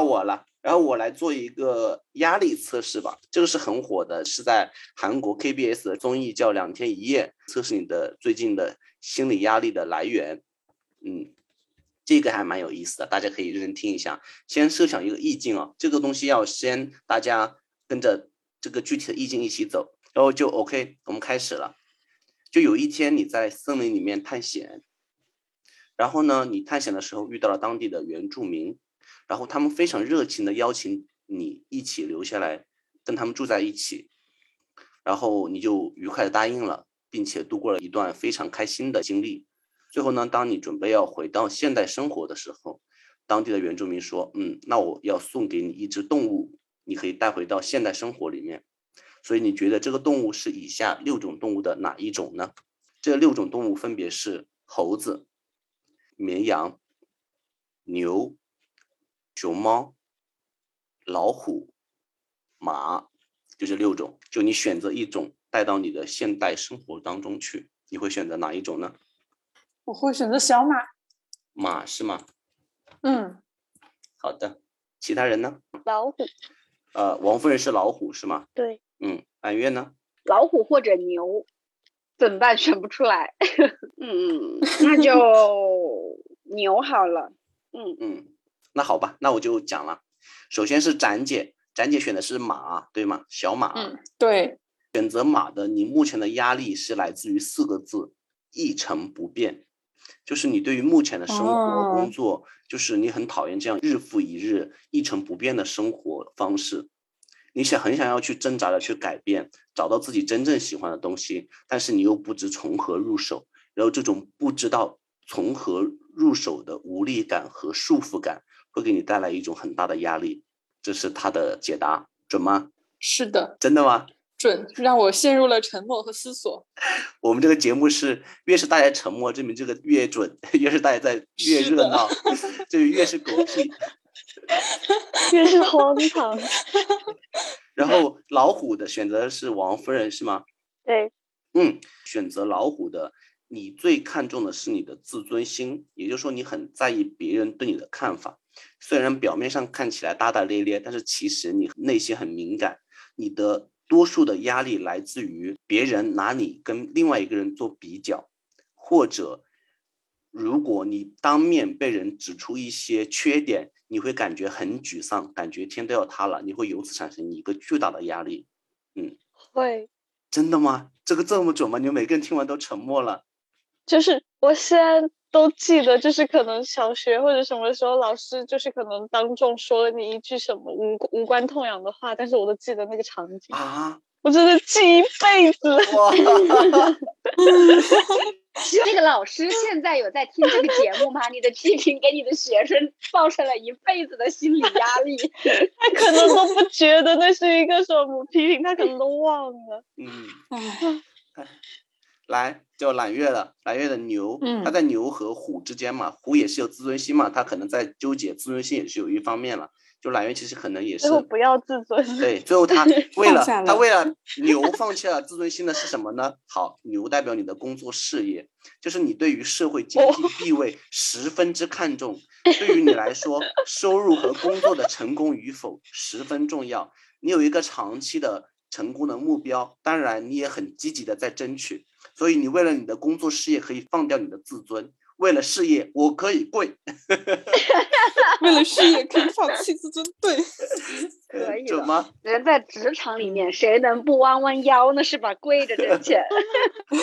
到我了，然后我来做一个压力测试吧。这个是很火的，是在韩国 KBS 的综艺叫《两天一夜》，测试你的最近的心理压力的来源。嗯，这个还蛮有意思的，大家可以认真听一下。先设想一个意境啊，这个东西要先大家跟着这个具体的意境一起走，然后就 OK，我们开始了。就有一天你在森林里面探险，然后呢，你探险的时候遇到了当地的原住民。然后他们非常热情的邀请你一起留下来，跟他们住在一起，然后你就愉快的答应了，并且度过了一段非常开心的经历。最后呢，当你准备要回到现代生活的时候，当地的原住民说：“嗯，那我要送给你一只动物，你可以带回到现代生活里面。”所以你觉得这个动物是以下六种动物的哪一种呢？这六种动物分别是猴子、绵羊、牛。熊猫、老虎、马，就这六种，就你选择一种带到你的现代生活当中去，你会选择哪一种呢？我会选择小马。马是吗？嗯。好的，其他人呢？老虎。呃，王夫人是老虎是吗？对。嗯，满月呢？老虎或者牛，怎么办？选不出来。嗯，那就牛好了。嗯嗯。那好吧，那我就讲了。首先是展姐，展姐选的是马，对吗？小马。嗯，对。选择马的，你目前的压力是来自于四个字：一成不变。就是你对于目前的生活、工作，就是你很讨厌这样日复一日、一成不变的生活方式。你想很想要去挣扎的去改变，找到自己真正喜欢的东西，但是你又不知从何入手。然后这种不知道从何入手的无力感和束缚感。会给你带来一种很大的压力，这是他的解答，准吗？是的，真的吗？准，让我陷入了沉默和思索。我们这个节目是越是大家沉默，证明这个越准；越是大家在越热闹，就越是狗屁，越是荒唐。然后老虎的选择是王夫人，是吗？对，嗯，选择老虎的。你最看重的是你的自尊心，也就是说，你很在意别人对你的看法。虽然表面上看起来大大咧咧，但是其实你内心很敏感。你的多数的压力来自于别人拿你跟另外一个人做比较，或者如果你当面被人指出一些缺点，你会感觉很沮丧，感觉天都要塌了，你会由此产生一个巨大的压力。嗯，会，真的吗？这个这么准吗？你们每个人听完都沉默了。就是我现在都记得，就是可能小学或者什么时候，老师就是可能当众说了你一句什么无无关痛痒的话，但是我都记得那个场景啊，我真的记一辈子。那个老师现在有在听这个节目吗？你的批评给你的学生造成了一辈子的心理压力，他可能都不觉得那是一个什么批评，他可能都忘了。嗯，来。叫揽月的揽月的牛，他在牛和虎之间嘛，虎也是有自尊心嘛，他可能在纠结自尊心也是有一方面了。就揽月其实可能也是，不要自尊。对，最后他 为了他为了牛放弃了自尊心的是什么呢？好，牛代表你的工作事业，就是你对于社会经济地位十分之看重，对于你来说，收入和工作的成功与否十分重要。你有一个长期的成功的目标，当然你也很积极的在争取。所以你为了你的工作事业可以放掉你的自尊，为了事业我可以跪，为了事业可以放弃自尊，对，可以的吗？人在职场里面，谁能不弯弯腰呢？是吧？跪着挣钱，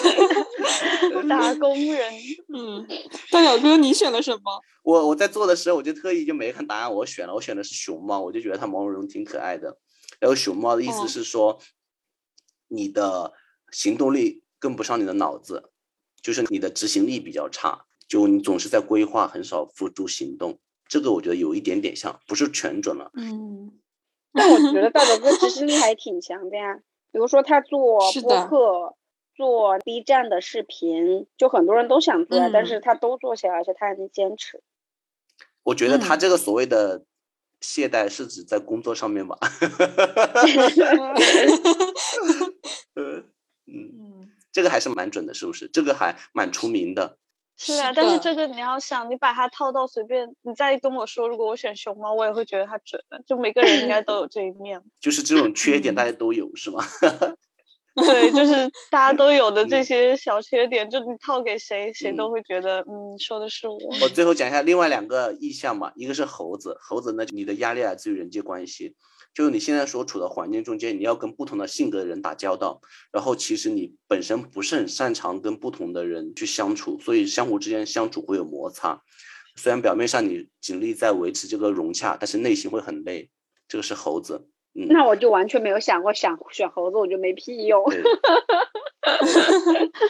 打工人。嗯，大表哥，你选了什么？我我在做的时候，我就特意就没看答案，我选了，我选的是熊猫，我就觉得它毛茸茸挺可爱的。然后熊猫的意思是说，你的行动力。跟不上你的脑子，就是你的执行力比较差，就你总是在规划，很少付诸行动。这个我觉得有一点点像，不是全准了。嗯，但我觉得大 表哥执行力还挺强的呀。比如说他做播客、做 B 站的视频，就很多人都想做，但是他都做起来，而且他还能坚持。我觉得他这个所谓的懈怠是指在工作上面吧。嗯嗯。这个还是蛮准的，是不是？这个还蛮出名的。是啊，但是这个你要想，你把它套到随便，你再跟我说，如果我选熊猫，我也会觉得它准的。就每个人应该都有这一面。就是这种缺点，大家都有，是吗？对，就是 大家都有的这些小缺点，就你套给谁，谁都会觉得，嗯，说的是我。我最后讲一下另外两个意象吧，一个是猴子，猴子呢，你的压力来自于人际关系。就是你现在所处的环境中间，你要跟不同的性格的人打交道，然后其实你本身不是很擅长跟不同的人去相处，所以相互之间相处会有摩擦。虽然表面上你尽力在维持这个融洽，但是内心会很累。这个是猴子，嗯。那我就完全没有想过想选猴子，我就没屁用。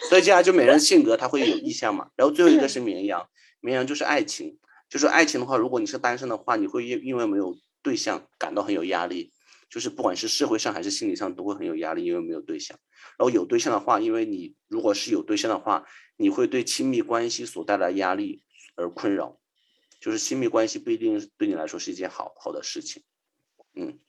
所以接下来就每人性格他会有意向嘛，然后最后一个是绵羊，绵羊就是爱情，就是爱情的话，如果你是单身的话，你会因因为没有。对象感到很有压力，就是不管是社会上还是心理上都会很有压力，因为没有对象。然后有对象的话，因为你如果是有对象的话，你会对亲密关系所带来压力而困扰，就是亲密关系不一定对你来说是一件好好的事情。嗯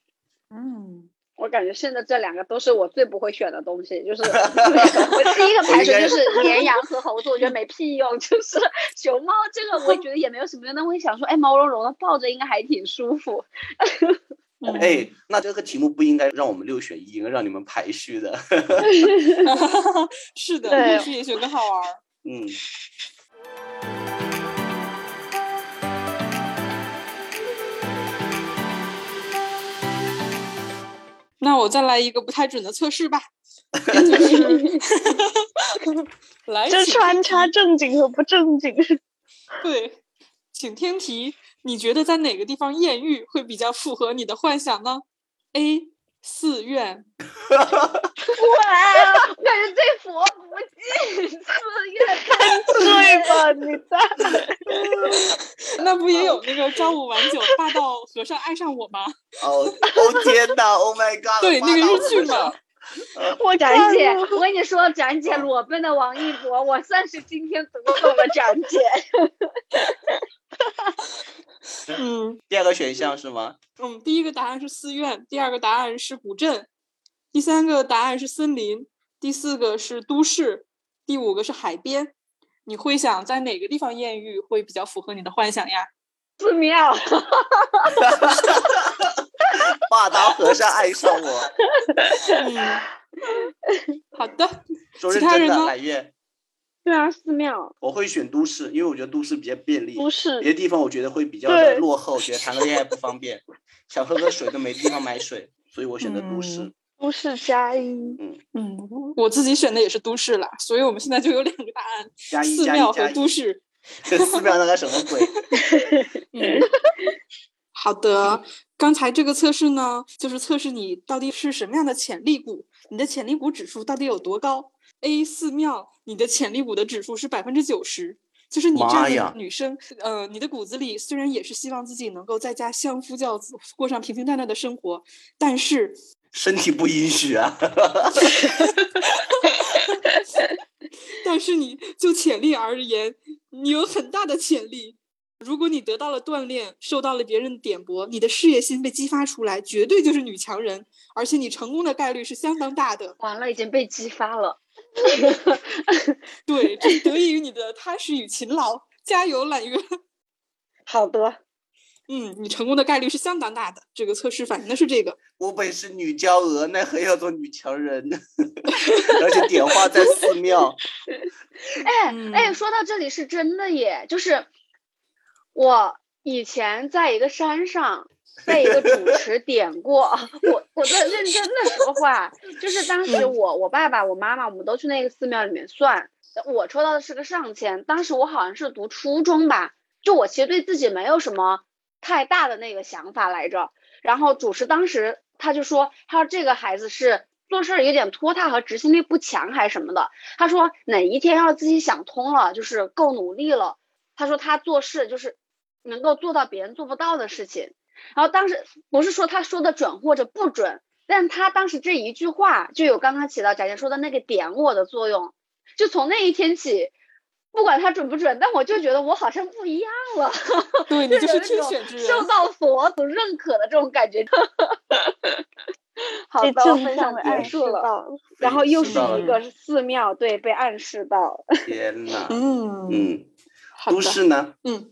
嗯，我感觉现在这两个都是我最不会选的东西，就是 我第一个排除就是绵羊和猴子，我觉得没屁用。就是熊猫这个，我觉得也没有什么用，但我想说，哎，毛茸茸的抱着应该还挺舒服。哎，那这个题目不应该让我们六选一，应该让你们排序的。是的，排序也许更好玩。嗯。那我再来一个不太准的测试吧。来，这穿插正经和不正经。对，请听题。你觉得在哪个地方艳遇会比较符合你的幻想呢？A. 寺院。哇，我感觉这佛不进寺院，太醉吧？你在？那不也有那个朝五晚九霸道和尚爱上我吗？哦哦天哪！Oh my god！对，那个日剧嘛。我展姐，我跟你说，展姐裸奔的王一博，我算是今天读懂了展姐。嗯，第二个选项是吗？嗯，第一个答案是寺院，第二个答案是古镇，第三个答案是森林，第四个是都市，第五个是海边。你会想在哪个地方艳遇会比较符合你的幻想呀？寺庙。霸道和尚爱上我。嗯，好的。其他人呢？对啊，寺庙。我会选都市，因为我觉得都市比较便利。都市。别的地方我觉得会比较的落后，觉得谈个恋爱不方便，想喝个水都没地方买水，所以我选择都市。都市加一。嗯嗯，我自己选的也是都市啦，所以我们现在就有两个答案：加一寺庙和都市。这寺庙那个什么鬼？嗯。好的，刚才这个测试呢，就是测试你到底是什么样的潜力股，你的潜力股指数到底有多高？A 寺庙，你的潜力股的指数是百分之九十，就是你这样的女生，呃，你的骨子里虽然也是希望自己能够在家相夫教子，过上平平淡淡的生活，但是身体不允许啊。但是你就潜力而言，你有很大的潜力。如果你得到了锻炼，受到了别人的点拨，你的事业心被激发出来，绝对就是女强人，而且你成功的概率是相当大的。完了，已经被激发了。对，这得益于你的踏实与勤劳，加油，揽月。好的，嗯，你成功的概率是相当大的。这个测试反映的是这个。我本是女娇娥，奈何要做女强人？而且点化在寺庙。哎哎，说到这里是真的耶，就是。我以前在一个山上被一个主持点过，我我在认真的说话，就是当时我我爸爸我妈妈我们都去那个寺庙里面算，我抽到的是个上签，当时我好像是读初中吧，就我其实对自己没有什么太大的那个想法来着，然后主持当时他就说，他说这个孩子是做事有点拖沓和执行力不强还是什么的，他说哪一天要自己想通了，就是够努力了，他说他做事就是。能够做到别人做不到的事情，然后当时不是说他说的准或者不准，但他当时这一句话就有刚刚起到贾姐说的那个点我的作用，就从那一天起，不管他准不准，但我就觉得我好像不一样了，对 你就是天选之人，受到佛祖认可的这种感觉。好的，就分享结束了。然后又是一个寺庙，对，被暗示到。天呐，嗯嗯，都市呢？嗯，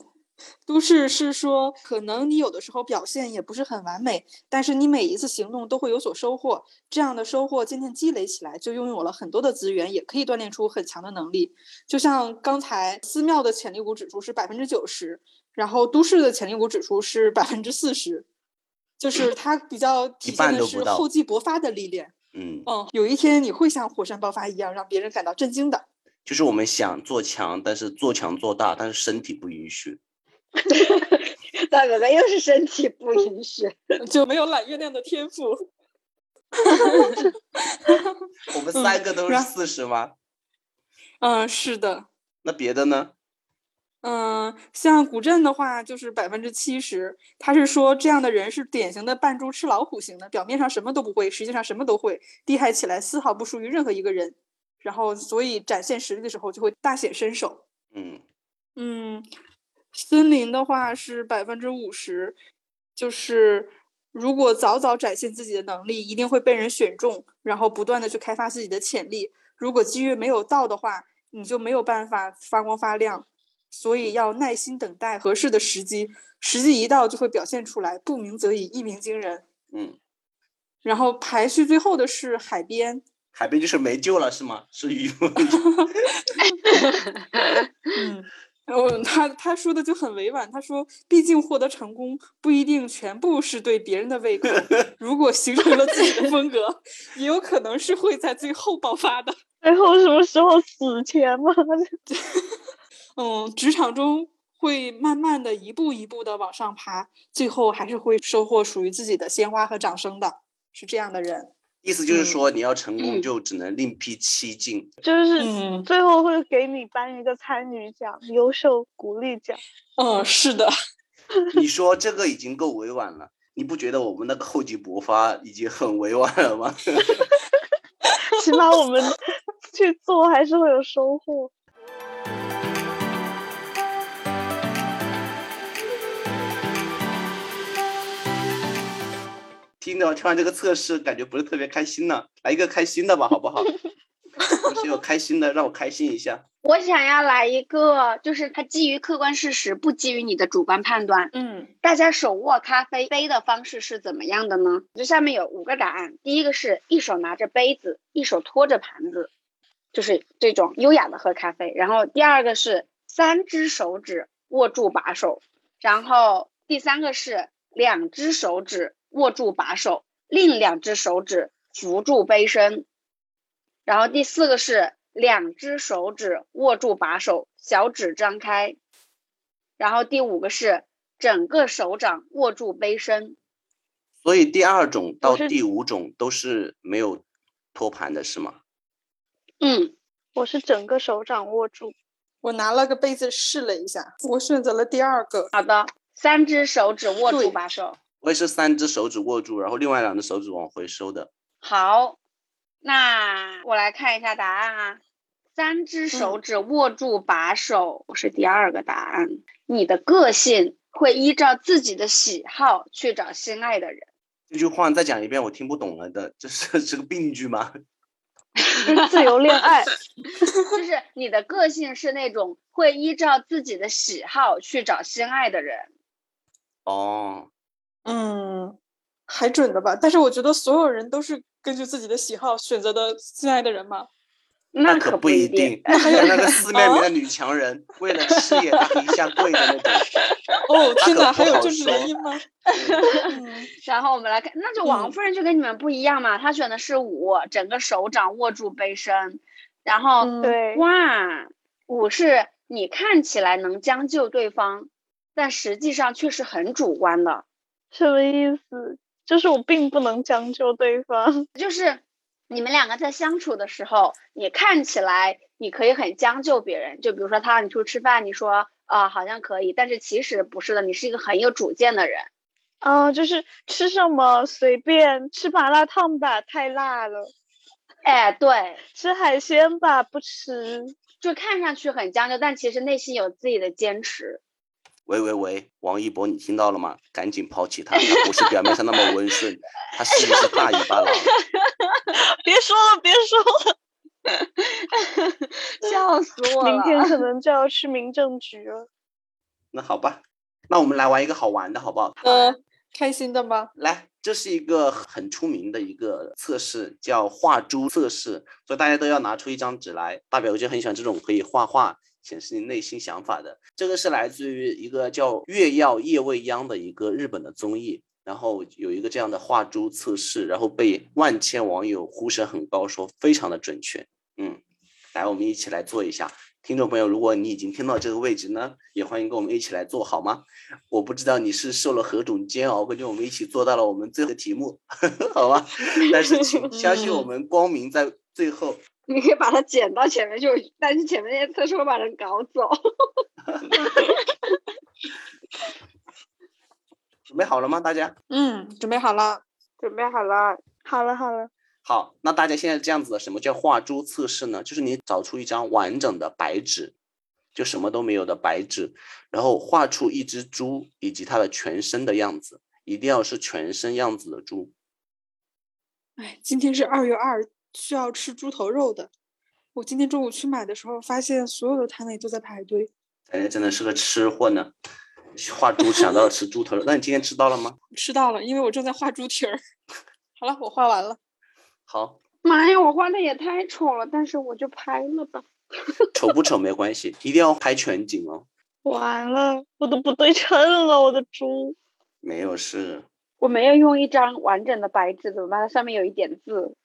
都市是说，可能你有的时候表现也不是很完美，但是你每一次行动都会有所收获。这样的收获渐渐积累起来，就拥有了很多的资源，也可以锻炼出很强的能力。就像刚才寺庙的潜力股指数是百分之九十，然后都市的潜力股指数是百分之四十，就是它比较体现的是厚积薄发的历练。嗯，嗯，有一天你会像火山爆发一样，让别人感到震惊的。就是我们想做强，但是做强做大，但是身体不允许。大哥哥又是身体不允许。就没有揽月亮的天赋。我们三个都是四十吗？嗯，是的。那别的呢？嗯，像古镇的话，就是百分之七十。他是说这样的人是典型的扮猪吃老虎型的，表面上什么都不会，实际上什么都会，厉害起来丝毫不输于任何一个人。然后，所以展现实力的时候就会大显身手。嗯，嗯，森林的话是百分之五十，就是如果早早展现自己的能力，一定会被人选中，然后不断的去开发自己的潜力。如果机遇没有到的话，你就没有办法发光发亮。所以要耐心等待合适的时机，时机一到就会表现出来。不鸣则已，一鸣惊人。嗯，然后排序最后的是海边，海边就是没救了是吗？是渔夫。嗯，哦，他他说的就很委婉，他说，毕竟获得成功不一定全部是对别人的胃口，如果形成了自己的风格，也有可能是会在最后爆发的。最后什么时候死前吗？嗯，职场中会慢慢的一步一步的往上爬，最后还是会收获属于自己的鲜花和掌声的，是这样的人。意思就是嗯说，你要成功嗯就只能另辟蹊径。就是嗯最后会给你颁一个参与奖、优秀鼓励奖。嗯，是的，你说这个已经够委婉了，你不觉得我们那个厚积薄发已经很委婉了吗？起码我们去做还是会有收获。听到听完这个测试，感觉不是特别开心呢。来一个开心的吧，好不好？不是有开心的，让我开心一下。我想要来一个，就是它基于客观事实，不基于你的主观判断。嗯大家手握咖啡杯的方式是怎么样的呢？这下面有五个答案。第一个是一手拿着杯子，一手托着盘子，就是这种优雅的喝咖啡。然后第二个是三只手指握住把手，然后第三个是两只手指握住把手，另两只手指扶住杯身，然后第四个是两只手指握住把手，小指张开，然后第五个是整个手掌握住杯身。所以第二种到第五种都是没有托盘的，是吗？嗯，我是整个手掌握住，我拿了个杯子试了一下，我选择了第二个。好的，三只手指握住把手。我也是三只手指握住，然后另外两只手指往回收的。好，那我来看一下答案啊。三只手指握住把手是第二个答案。你的个性会依照自己的喜好去找心爱的人。这句话再讲一遍，我听不懂了的，这是 是个病句吗？自由恋爱。就是你的个性是那种会依照自己的喜好去找心爱的人。哦，嗯，还准的吧？但是我觉得所有人都是根据自己的喜好选择的心爱的人嘛。可不一不定。还 有那个四面里的女强人，为了事业她可以下跪的那种。哦，天哪，那可不好还有政治说原因吗？然后我们来看，那就王夫人就跟你们不一样嘛，她选的是五，整个手掌握住杯身，然后、嗯对，哇，五是你看起来能将就对方，但实际上却是很主观的，什么意思？就是我并不能将就对方。就是你们两个在相处的时候，你看起来你可以很将就别人，就比如说他让你出去吃饭，你说啊、好像可以，但是其实不是的，你是一个很有主见的人。啊、就是吃什么随便，吃麻辣烫吧，太辣了；哎，对，吃海鲜吧，不吃。就看上去很将就，但其实内心有自己的坚持。喂喂喂，王一博，你听到了吗？赶紧抛弃他，他不是表面上那么温顺，他是一只大尾巴狼。别说了，别说了。笑死我了！明天可能就要去民政局了。那好吧，那我们来玩一个好玩的，好不好？嗯，开心的吗？来，这是一个很出名的一个测试，叫画猪测试，所以大家都要拿出一张纸来。大表哥就很喜欢这种可以画画显示你内心想法的。这个是来自于一个叫《月曜夜未央》的一个日本的综艺。然后有一个这样的画猪测试，然后被万千网友呼声很高，说非常的准确。嗯，来，我们一起来做一下。听众朋友，如果你已经听到这个位置呢，也欢迎跟我们一起来做好吗？我不知道你是受了何种煎熬，跟着我们一起做到了我们最后的题目，好吧？但是请相信我们，光明在最后。你可以把它剪到前面去，但是前面那些测试会把人搞走。准备好了吗，大家？嗯，准备好了，准备好了，好了，好了。好，那大家现在这样子的，什么叫画猪测试呢？就是你找出一张完整的白纸，就什么都没有的白纸，然后画出一只猪以及它的全身的样子，一定要是全身样子的猪。哎，今天是二月二，需要吃猪头肉的。我今天中午去买的时候，发现所有的摊位都在排队。哎，真的是个吃货呢。画猪想到了吃猪头肉，那你今天吃到了吗？吃到了，因为我正在画猪蹄儿。好了，我画完了。好。妈呀，我画的也太丑了，但是我就拍了吧。丑不丑没关系，一定要拍全景哦。完了，我都不对称了，我的猪。没有事。我没有用一张完整的白纸，怎么办？它上面有一点字。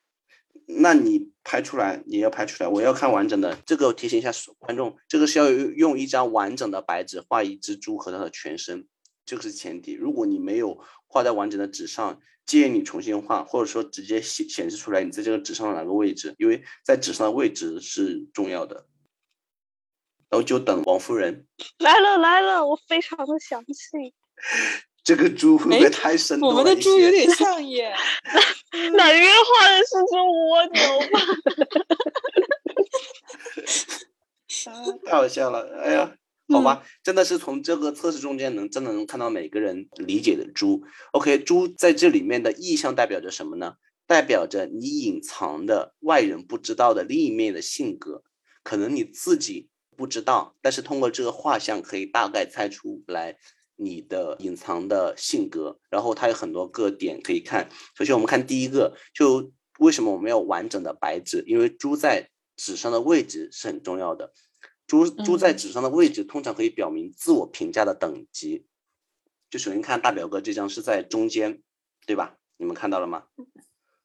那你拍出来，你要拍出来，我要看完整的。这个提醒一下观众，这个是要用一张完整的白纸画一只猪和它的全身，这个是前提。如果你没有画在完整的纸上，建议你重新画，或者说直接显显示出来你在这个纸上的哪个位置，因为在纸上的位置是重要的。然后就等王夫人来了来了，我非常的详细。这个猪会不会太生动了？我们的猪有点像 耶。哪月画的是只蜗牛吧？太好笑了！哎呀，好吧，真的是从这个测试中间能真的能看到每个人理解的猪。OK，猪在这里面的意象代表着什么呢？代表着你隐藏的外人不知道的另一面的性格，可能你自己不知道，但是通过这个画像可以大概猜出来。你的隐藏的性格，然后它有很多个点可以看。首先，我们看第一个，就为什么我们要完整的白纸？因为猪在纸上的位置是很重要的。猪猪在纸上的位置通常可以表明自我评价的等级。就首先看大表哥这张是在中间，对吧？你们看到了吗？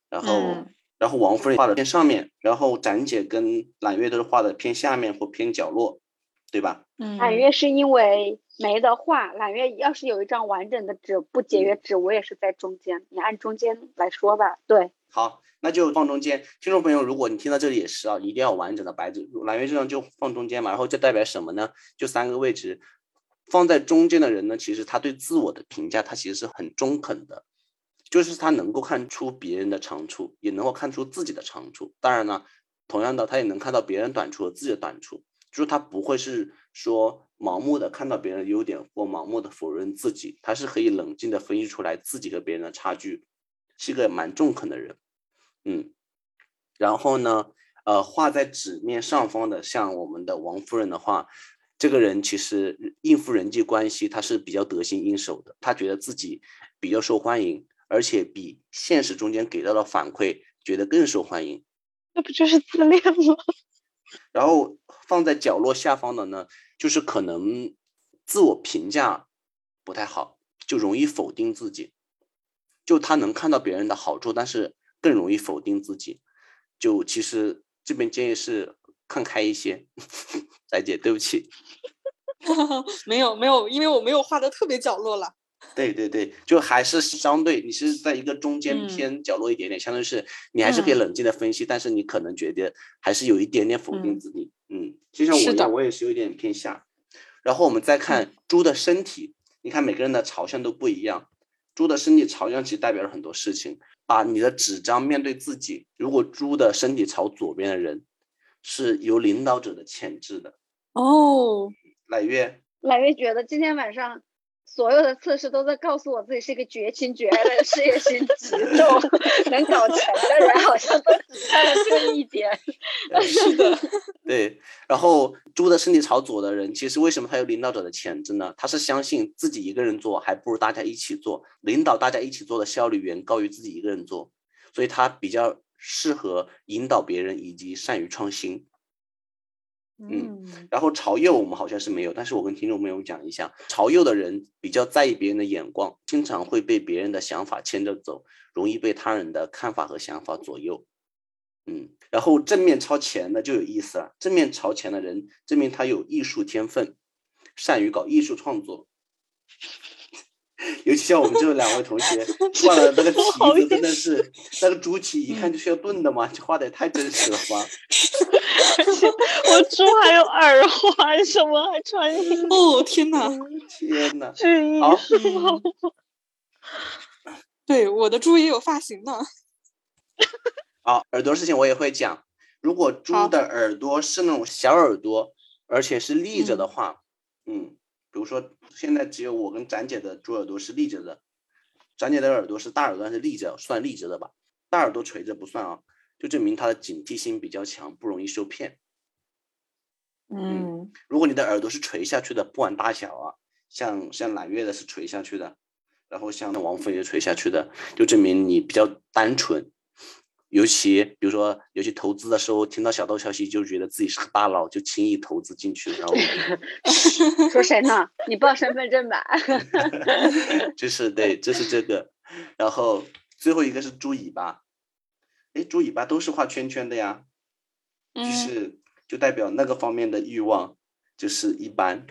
然后，然后王夫人画的偏上面，然后展姐跟揽月都是画的偏下面或偏角落，对吧？嗯，揽月是因为。没的话，揽月要是有一张完整的纸，不节约纸，我也是在中间。你按中间来说吧。对，好，那就放中间。听众朋友，如果你听到这里也是啊，一定要完整的白纸。揽月这张就放中间嘛，然后这代表什么呢？就三个位置，放在中间的人呢，其实他对自我的评价，他其实是很中肯的，就是他能够看出别人的长处，也能够看出自己的长处。当然呢，同样的，他也能看到别人短处和自己的短处，就是他不会是说。盲目的看到别人的优点或盲目的否认自己，他是可以冷静的分析出来自己和别人的差距，是个蛮中肯的人，嗯，然后呢，呃，画在纸面上方的，像我们的王夫人的话，这个人其实应付人际关系他是比较得心应手的，他觉得自己比较受欢迎，而且比现实中间给到的反馈觉得更受欢迎，那不就是自恋吗？然后放在角落下方的呢？就是可能自我评价不太好，就容易否定自己。就他能看到别人的好处，但是更容易否定自己。就其实这边建议是看开一些，翟姐，对不起。没有没有，因为我没有画的特别角落了。对对对，就还是相对你是在一个中间偏角落一点点，相当于是你还是可以冷静的分析，但是你可能觉得还是有一点点否定自己。嗯，就像我一样，我也是有点偏下。然后我们再看猪的身体，你看每个人的朝向都不一样。猪的身体朝向其实代表了很多事情。把你的纸张面对自己，如果猪的身体朝左边的人，是有领导者的潜质的。哦，揽月，揽月觉得今天晚上所有的测试都在告诉我自己是一个绝情绝爱的事业心极重、能搞钱的人，好像都只差了这一点。是的，对。然后猪的身体朝左的人，其实为什么他有领导者的潜质呢？他是相信自己一个人做还不如大家一起做，领导大家一起做的效率远高于自己一个人做，所以他比较适合引导别人以及善于创新。嗯，然后朝右我们好像是没有，但是我跟听众朋友讲一下，朝右的人比较在意别人的眼光，经常会被别人的想法牵着走，容易被他人的看法和想法左右。嗯，然后正面朝前的就有意思了，正面朝前的人证明他有艺术天分，善于搞艺术创作。尤其像我们这两位同学 画的那个蹄子，真的是那个猪蹄，一看就是要炖的嘛，这画的也太真实了吧！我猪还有耳环什么，还穿衣服。哦天哪！天哪！是艺术吗？对，我的猪也有发型呢。好，耳朵事情我也会讲。如果猪的耳朵是那种小耳朵，而且是立着的话，嗯。比如说，现在只有我跟展姐的猪耳朵是立着的，展姐的耳朵是大耳朵，是立着，算立着的吧？大耳朵垂着不算啊，就证明他的警惕性比较强，不容易受骗。嗯，如果你的耳朵是垂下去的，不管大小啊，像像揽月的是垂下去的，然后像王菲也垂下去的，就证明你比较单纯。尤其比如说，尤其投资的时候，听到小道消息就觉得自己是个大佬，就轻易投资进去，然后 说谁呢？你报身份证吧。就是对，这是这个。然后最后一个是猪尾巴，哎，猪尾巴都是画圈圈的呀，就是就代表那个方面的欲望就是一般。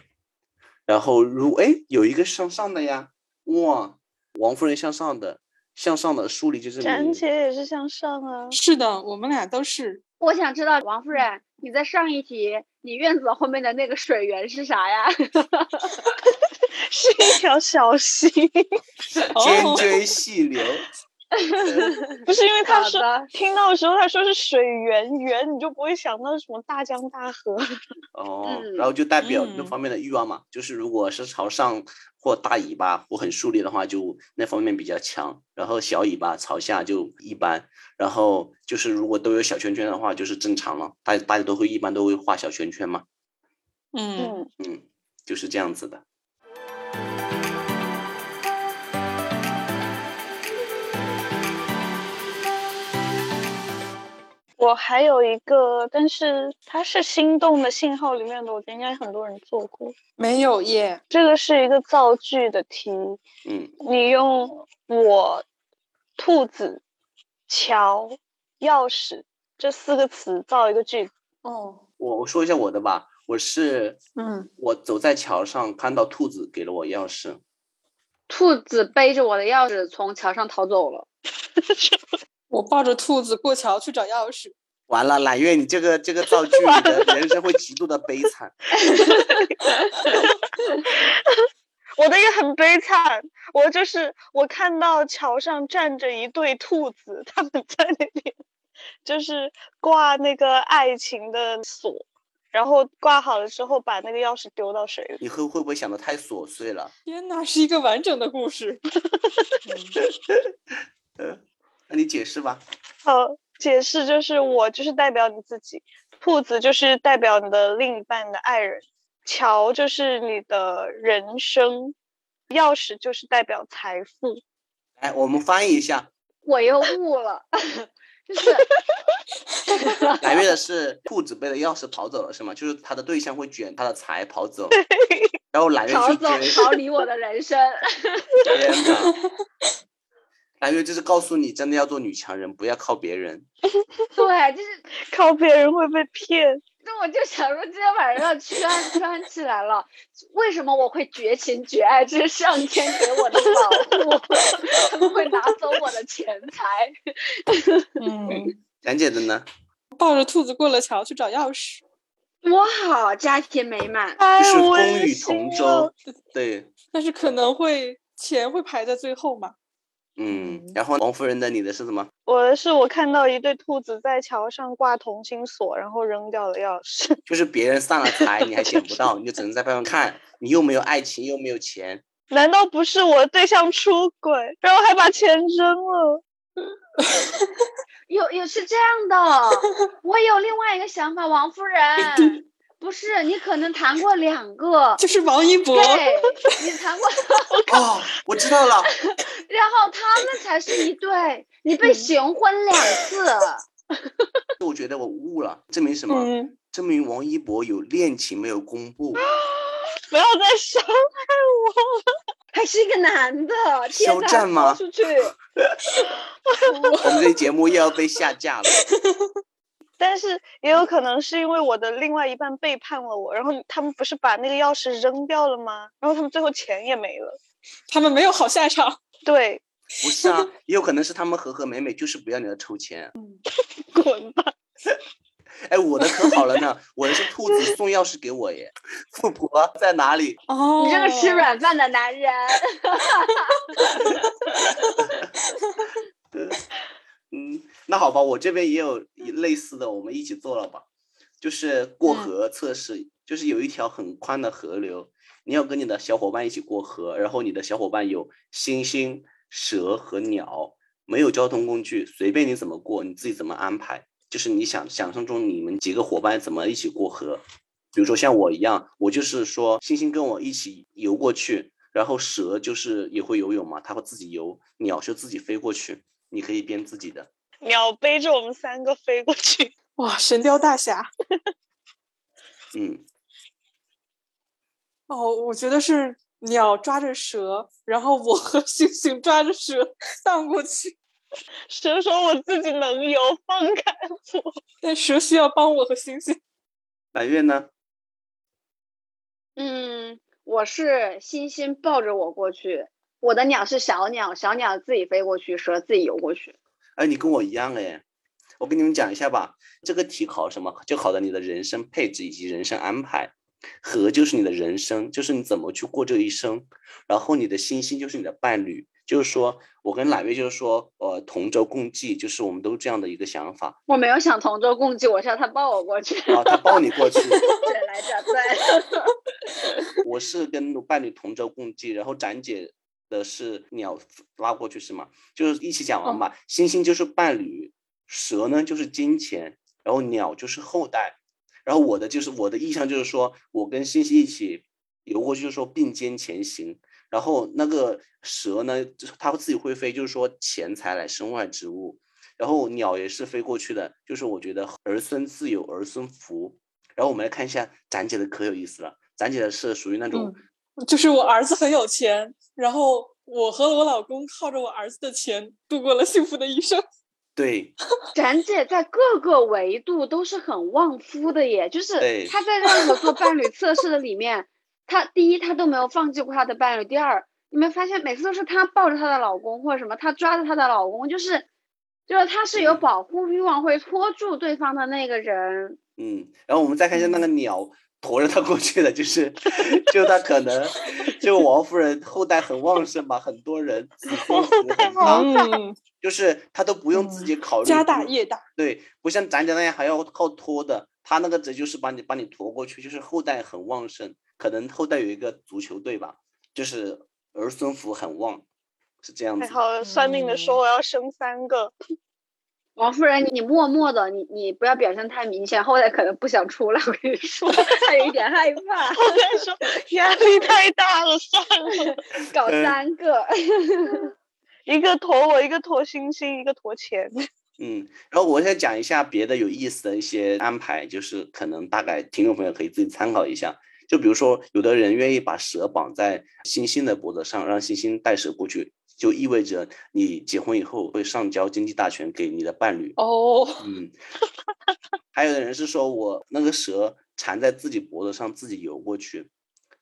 然后如哎有一个向上的呀，哇，王夫人向上的。向上的梳理就是展姐也是向上啊，是的，我们俩都是。我想知道王夫人，你在上一题，你院子后面的那个水源是啥呀？是一条小溪，涓涓细流。不是因为他说听到的时候他说是水源源，你就不会想到什么大江大河。哦，然后就代表那方面的欲望嘛，就是如果是朝上或大尾巴或很竖立的话，就那方面比较强；然后小尾巴朝下就一般。然后就是如果都有小圈圈的话，就是正常了。大大家都会一般都会画小圈圈嘛。嗯嗯，就是这样子的。我还有一个，但是它是心动的信号里面的，我觉得应该很多人做过。没有耶，这个是一个造句的题。嗯，你用我、兔子、桥、钥匙这四个词造一个句子。哦，我我说一下我的吧，我是，嗯，我走在桥上看到兔子给了我钥匙，兔子背着我的钥匙从桥上逃走了。我抱着兔子过桥去找钥匙，完了，揽月，你这个这个造句，你的 人生会极度的悲惨。我的也很悲惨，我就是我看到桥上站着一对兔子，他们在那边就是挂那个爱情的锁，然后挂好了之后把那个钥匙丢到水里。你会会不会想的太琐碎了？天哪，是一个完整的故事。嗯。那你解释吧。好，解释就是我就是代表你自己，兔子就是代表你的另一半的爱人，桥就是你的人生，钥匙就是代表财富。来，我们翻译一下。我又悟了，就是。来月的是兔子背着钥匙跑走了，是吗？就是他的对象会卷他的财跑走，然后来 月逃走，逃离我的人生。天哪！蓝月就是告诉你，真的要做女强人，不要靠别人。对，就是 靠别人会被骗。那我就想说，今天晚上要圈圈起来了。为什么我会绝情绝爱？这是上天给我的保护，他们会拿走我的钱财。嗯，讲姐的呢？抱着兔子过了桥去找钥匙。多好，家庭美满，就是风雨同舟。对，但是可能会钱会排在最后嘛。嗯，然后王夫人的你的是什么？我的是我看到一对兔子在桥上挂同心锁，然后扔掉了钥匙。就是别人散了财，你还捡不到，你就只能在旁边看，你又没有爱情，又没有钱。难道不是我对象出轨，然后还把钱扔了？有有是这样的，我有另外一个想法，王夫人。不是，你可能谈过两个，就是王一博。对，你谈过。哦，我知道了。然后他们才是一对，你被行婚两次。我觉得我悟了，证明什么？证明王一博有恋情没有公布。不要再伤害我了。还是一个男的，肖战吗？出去。我们这节目又要被下架了。但是也有可能是因为我的另外一半背叛了我，然后他们不是把那个钥匙扔掉了吗？然后他们最后钱也没了，他们没有好下场。对，不是啊，也有可能是他们和和美美就是不要你的臭钱。滚吧！哎，我的可好了呢，我的是兔子送钥匙给我耶。富婆在哪里？哦，你这个吃软饭的男人。嗯，那好吧，我这边也有类似的，我们一起做了吧。就是过河测试，就是有一条很宽的河流，你要跟你的小伙伴一起过河，然后你的小伙伴有猩猩、蛇和鸟，没有交通工具，随便你怎么过，你自己怎么安排。就是你想想象中你们几个伙伴怎么一起过河，比如说像我一样，我就是说猩猩跟我一起游过去，然后蛇就是也会游泳嘛，它会自己游，鸟就自己飞过去。你可以编自己的，鸟背着我们三个飞过去，哇，神雕大侠。嗯，哦，我觉得是鸟抓着蛇，然后我和星星抓着蛇荡过去。蛇说我自己能游，放开我。但蛇需要帮我和星星。白月呢？嗯，我是星星抱着我过去。我的鸟是小鸟，小鸟自己飞过去，蛇自己游过去。哎，你跟我一样哎，我跟你们讲一下吧。这个题考什么？就考的你的人生配置以及人生安排。和就是你的人生，就是你怎么去过这一生。然后你的星星就是你的伴侣，就是说我跟揽月就是说，呃，同舟共济，就是我们都这样的一个想法。我没有想同舟共济，我是要他抱我过去。啊，他抱你过去。对来着，对。我是跟伴侣同舟共济，然后展姐。的是鸟拉过去是吗？就是一起讲完吧。星星就是伴侣，蛇呢就是金钱，然后鸟就是后代，然后我的就是我的意向就是说我跟星星一起游过去，就是说并肩前行。然后那个蛇呢，就是它会自己会飞，就是说钱财乃身外之物。然后鸟也是飞过去的，就是我觉得儿孙自有儿孙福。然后我们来看一下展姐的可有意思了，展姐的是属于那种。就是我儿子很有钱，然后我和我老公靠着我儿子的钱度过了幸福的一生。对，展姐在各个维度都是很旺夫的耶，就是她在任何做伴侣测试的里面，她第一她都没有放弃过她的伴侣，第二你没发现每次都是她抱着她的老公或者什么，她抓着她的老公，就是就是她是有保护欲望会拖住对方的那个人。嗯，然后我们再看一下那个鸟。驮着他过去的就是，就他可能，就王夫人后代很旺盛嘛，很多人子孙福很旺，就是他都不用自己考虑，家大业大，对，不像咱家那样还要靠拖的，他那个只就是把你把你驮过去，就是后代很旺盛，可能后代有一个足球队吧，就是儿孙福很旺，是这样子。还好算命的说我要生三个。王夫人，你默默的，你你不要表现太明显，后来可能不想出来。我跟你说，他有一点害怕。我跟你说，压力太大了，算了，搞三个，一个驮我，一个驮星星，一个驮钱。嗯，然后我再讲一下别的有意思的一些安排，就是可能大概听众朋友可以自己参考一下。就比如说，有的人愿意把蛇绑在星星的脖子上，让星星带蛇过去。就意味着你结婚以后会上交经济大权给你的伴侣哦。嗯，还有的人是说我那个蛇缠在自己脖子上自己游过去，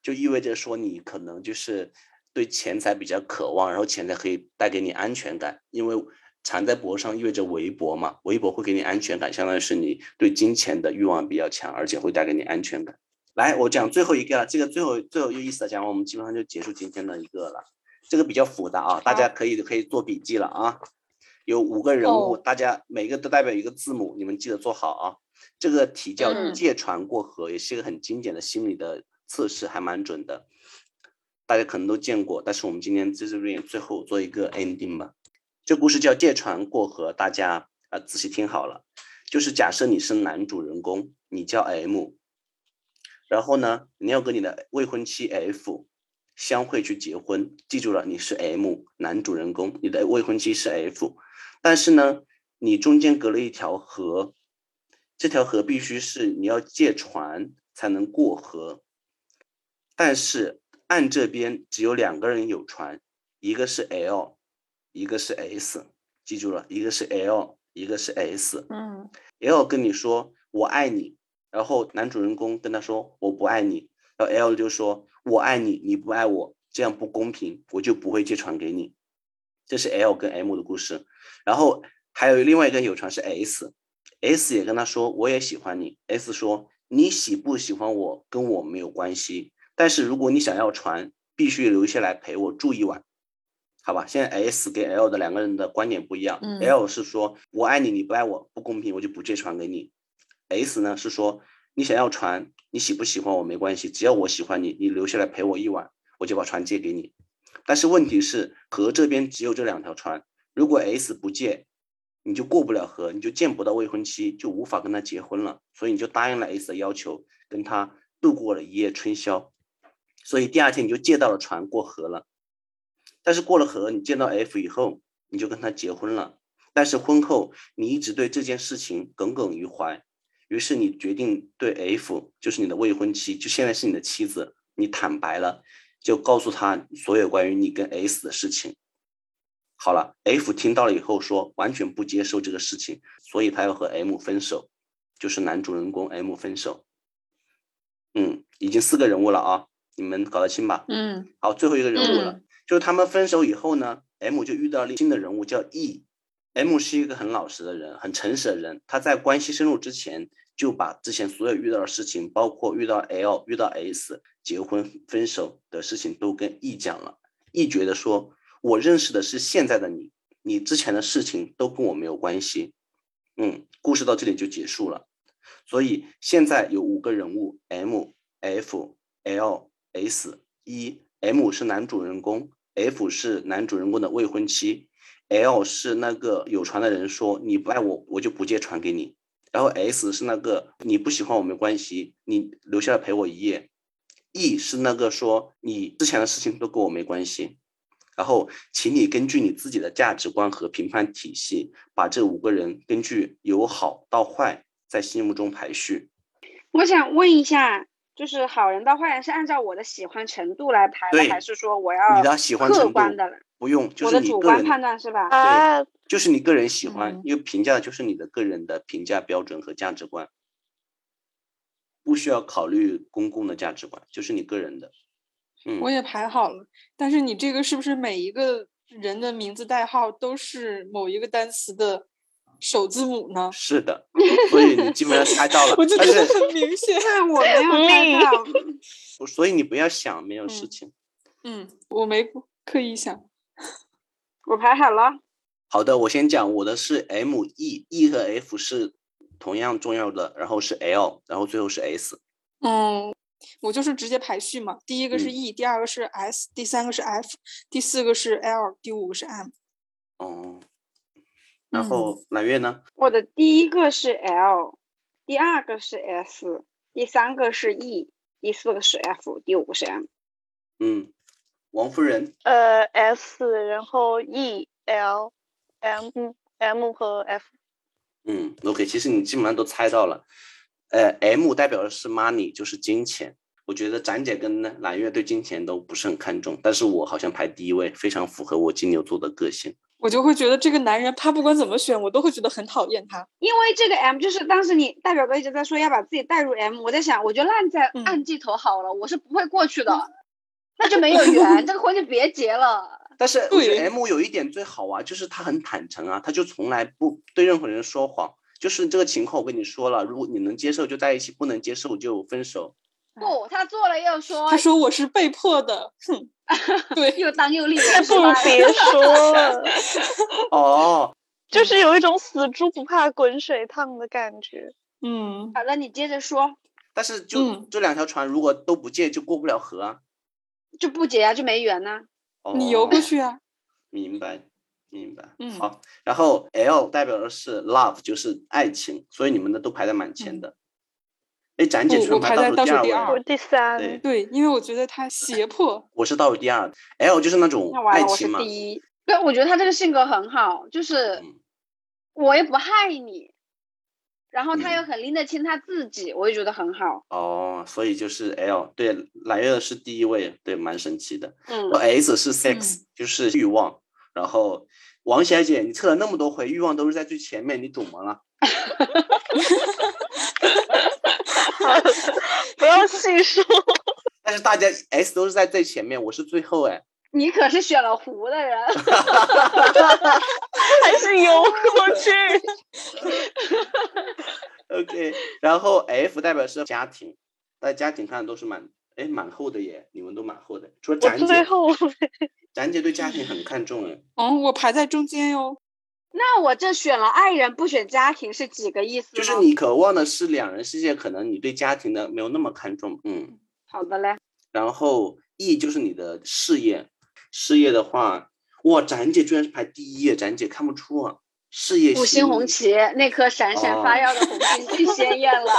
就意味着说你可能就是对钱财比较渴望，然后钱财可以带给你安全感，因为缠在脖子上意味着围脖嘛，围脖会给你安全感，相当于是你对金钱的欲望比较强，而且会带给你安全感。来，我讲最后一个了，这个最后最后有意思的讲完，我们基本上就结束今天的一个了。这个比较复杂啊，大家可以可以做笔记了啊。有五个人物，哦大家每个都代表一个字母，你们记得做好啊。这个题叫嗯借船过河，也是一个很经典的心理的测试，还蛮准的。大家可能都见过，但是我们今天在这边最后做一个 ending 吧。这故事叫借船过河，大家啊、呃仔细听好了。就是假设你是男主人公，你叫 M，然后呢，你要跟你的未婚妻 F 相会去结婚。记住了，你是 M 男主人公，你的未婚妻是 F，但是呢，你中间隔了一条河，这条河必须是你要借船才能过河，但是岸这边只有两个人有船，一个是 L，一个是 S，记住了，一个是 L，一个是 S。嗯 L 跟你说我爱你，然后男主人公跟他说我不爱你，然后 L 就说我爱你，你不爱我，这样不公平，我就不会借船给你。这是 L 跟 M 的故事，然后还有另外一个有船是 S，S 也跟他说我也喜欢你，S 说你喜不喜欢我跟我没有关系，但是如果你想要船，必须留下来陪我住一晚。好吧，现在 S 跟 L 的两个人的观点不一样。嗯 L 是说我爱你，你不爱我，不公平，我就不借船给你。S 呢是说你想要船，你喜不喜欢我没关系，只要我喜欢你，你留下来陪我一晚，我就把船借给你。但是问题是河这边只有这两条船，如果 S 不借，你就过不了河，你就见不到未婚妻，就无法跟他结婚了。所以你就答应了 S 的要求，跟他度过了一夜春宵。所以第二天你就借到了船过河了。但是过了河，你见到 F 以后，你就跟他结婚了。但是婚后你一直对这件事情耿耿于怀，于是你决定对 F，就是你的未婚妻，就现在是你的妻子，你坦白了，就告诉他所有关于你跟 S 的事情。好了，F 听到了以后说完全不接受这个事情，所以他要和 M 分手，就是男主人公 M 分手。嗯，已经四个人物了啊，你们搞得清吧？嗯好，最后一个人物了，就是他们分手以后呢，M 就遇到了新的人物叫 E。M 是一个很老实的人，很诚实的人。他在关系深入之前，就把之前所有遇到的事情，包括遇到 L、遇到 S、结婚、分手的事情，都跟 E 讲了。E 觉得说，我认识的是现在的你，你之前的事情都跟我没有关系。嗯，故事到这里就结束了。所以现在有五个人物：M、F、L、S、E。M 是男主人公，F 是男主人公的未婚妻，L 是那个有船的人说你不爱我，我就不借船给你。然后 S 是那个你不喜欢我没关系，你留下来陪我一夜。E 是那个说你之前的事情都跟我没关系。然后，请你根据你自己的价值观和评判体系，把这五个人根据由好到坏在心目中排序。我想问一下，就是好人到坏人是按照我的喜欢程度来排的，还是说我要你的喜欢程度客观的了？不用，就我是的主观你个人判断是吧？啊，就是你个人喜欢嗯，因为评价就是你的个人的评价标准和价值观，不需要考虑公共的价值观，就是你个人的。嗯，我也排好了，但是你这个是不是每一个人的名字代号都是某一个单词的首字母呢？是的，所以你基本上猜到了 我就，觉得是很明显。我没有猜到，所以你不要想没有事嗯情。嗯，我没刻意想。我排好了。好的，我先讲我的是 M E E 和 F 是同样重要的，然后是 L，然后最后是 S。嗯，我就是直接排序嘛，第一个是嗯 E，、第二个是 S，第三个是 F，第四个是 L，第五个是 M。哦，然后揽月呢？我的第一个是 L，第二个是 S，第三个是 E，第四个是 F，第五个是 M。嗯，王夫人。呃，S，然后 E、L、M、M 和 F。嗯，OK，其实你基本上都猜到了。呃，M 代表的是 money，就是金钱。我觉得展姐跟揽月对金钱都不是很看重，但是我好像排第一位，非常符合我金牛座的个性。我就会觉得这个男人，他不管怎么选，我都会觉得很讨厌他。因为这个 M 就是当时你大表哥一直在说要把自己带入 M，我在想，我就烂在嗯暗记头好了，我是不会过去的，那就没有缘，这个婚就别结了。但是我觉得 M 有一点最好啊，就是他很坦诚啊，他就从来不对任何人说谎。就是这个情况，我跟你说了，如果你能接受就在一起，不能接受就分手。不，他做了又说，他说我是被迫的，哼，对，又当又立 不如别说 了，哦，就是有一种死猪不怕滚水烫的感觉。嗯，好了，你接着说，但是就、嗯这两条船如果都不借，就过不了河啊。就不结啊，就没缘呐。你游过哦去啊，明白，明白。嗯好，然后 L 代表的是 love，就是爱情，所以你们的都排在满前的。哎、展姐我排在倒数第二我第三，对对，因为我觉得他胁迫，我是倒数第二。L 就是那种那完了，我是爱情嘛，第一。对，我觉得他这个性格很好，就是嗯我也不害你，然后他嗯又很拎得清他自己，我也觉得很好。哦，所以就是 L，对，蓝月是第一位，对，蛮神奇的。嗯 S 是 sex，、就是欲望。然后王小姐，你测了那么多回，欲望都是在最前面，你懂吗啦？不要细说。但是大家 S 都是在最前面，我是最后哎。你可是选了胡的人，还是游过去。OK，然后 F 代表是家庭，大家家庭看的都是蛮哎蛮厚的耶，你们都蛮厚的，除了我展姐，最后展姐对家庭很看重哎。哦，我排在中间哟，那我这选了爱人不选家庭是几个意思？就是你渴望的是两人世界，可能你对家庭的没有那么看重，嗯。好的嘞，然后 E 就是你的事业，事业的话，哇，展姐居然是排第一耶，展姐看不出啊，事业五星红旗。那颗闪闪发哦耀的红星最鲜艳了。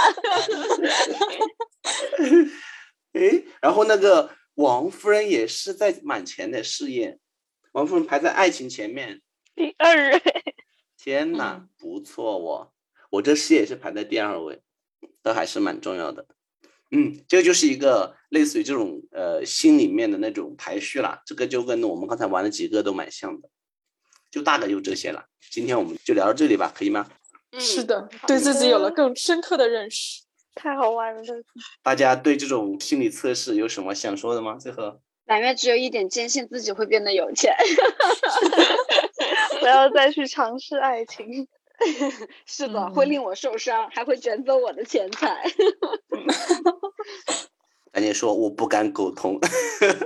哎，然后那个王夫人也是在满前的事业，王夫人排在爱情前面。第二位，天呐，嗯不错哦，我这事业也是排在第二位，都还是蛮重要的。嗯，这个就是一个类似于这种呃心里面的那种排序啦，这个就跟我们刚才玩的几个都蛮像的，就大概就这些了。今天我们就聊到这里吧，可以吗？嗯是的，对自己有了更深刻的认识。太好玩了。大家对这种心理测试有什么想说的吗？最后，蓝月只有一点坚信自己会变得有钱。不要再去尝试爱情。是的，会嗯令我受伤，还会卷走我的钱财。赶紧说我不敢苟同。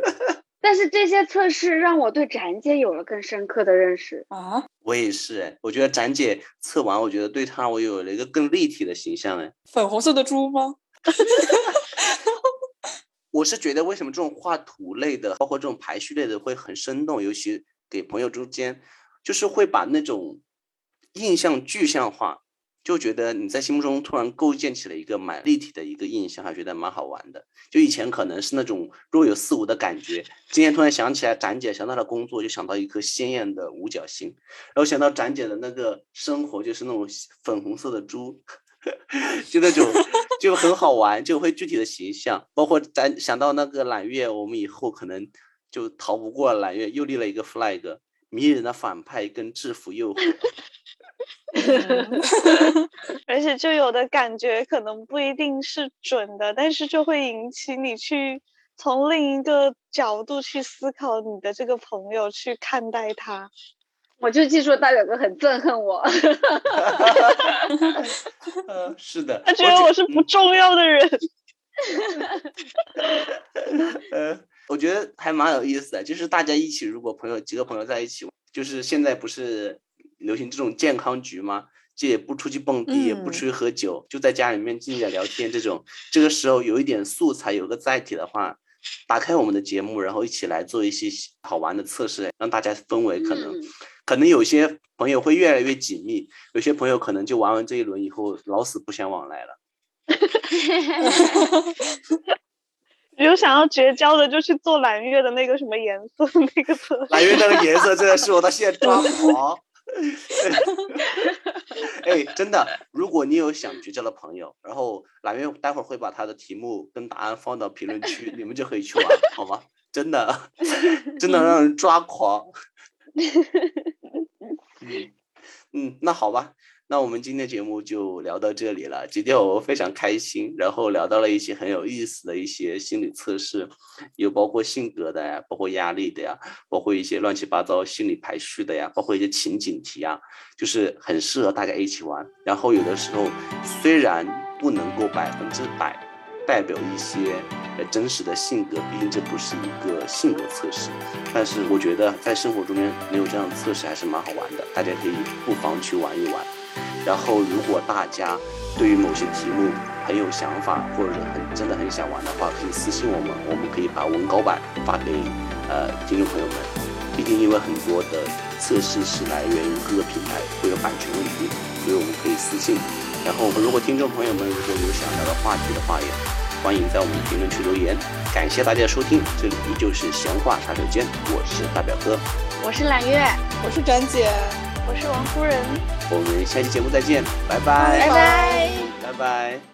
但是这些测试让我对展姐有了更深刻的认识。啊，我也是哎，我觉得展姐测完，我觉得对她我有了一个更立体的形象哎。粉红色的猪吗？我是觉得为什么这种画图类的，包括这种排序类的会很生动，尤其给朋友之间，就是会把那种印象具象化，就觉得你在心目中突然构建起了一个蛮立体的一个印象，还觉得蛮好玩的。就以前可能是那种若有似无的感觉，今天突然想起来展姐，想到了工作，就想到一颗鲜艳的五角星，然后想到展姐的那个生活，就是那种粉红色的猪。就那种 就很好玩，就会具体的形象，包括咱想到那个揽月，我们以后可能就逃不过揽月，又立了一个 flag，迷人的反派跟制服诱惑。而且就有的感觉可能不一定是准的，但是就会引起你去从另一个角度去思考你的这个朋友，去看待他。我就记住大表哥很憎恨我，呃，是的，他觉得我是不重要的人。呃，我觉得还蛮有意思的，就是大家一起，如果朋友几个朋友在一起，就是现在不是流行这种健康局吗？就也不出去蹦迪，也不嗯出去喝酒，就在家里面静静聊天。这种这个时候有一点素材，有个载体的话，打开我们的节目，然后一起来做一些好玩的测试，让大家氛围可能、嗯可能有些朋友会越来越紧密，有些朋友可能就玩完这一轮以后老死不相往来了。有想要绝交的，就去做蓝月的那个什么颜色 那个测试。蓝月那个颜色真的是我到现在抓狂。哎，真的，如果你有想绝交的朋友，然后蓝月待会儿会把他的题目跟答案放到评论区，你们就可以去玩，好吗？真的，真的让人抓狂。嗯嗯，那好吧，那我们今天节目就聊到这里了。今天我非常开心，然后聊到了一些很有意思的一些心理测试，有包括性格的呀，包括压力的呀，包括一些乱七八糟心理排序的呀，包括一些情景题啊，就是很适合大家一起玩。然后有的时候虽然不能够百分之百。代表一些呃真实的性格，毕竟这不是一个性格测试。但是我觉得在生活中间能有这样的测试还是蛮好玩的，大家可以不妨去玩一玩。然后如果大家对于某些题目很有想法，或者很真的很想玩的话，可以私信我们，我们可以把文稿版发给呃听众朋友们。毕竟因为很多的测试是来源于各个平台，会有版权问题，所以我们可以私信。然后如果听众朋友们如果有想聊的话题的话，也欢迎在我们评论区留言。感谢大家的收听，这里依旧是闲话茶水间，我是大表哥，我是揽月，我是展姐，我是王夫人，我们下期节目再见，拜拜，拜拜，拜拜。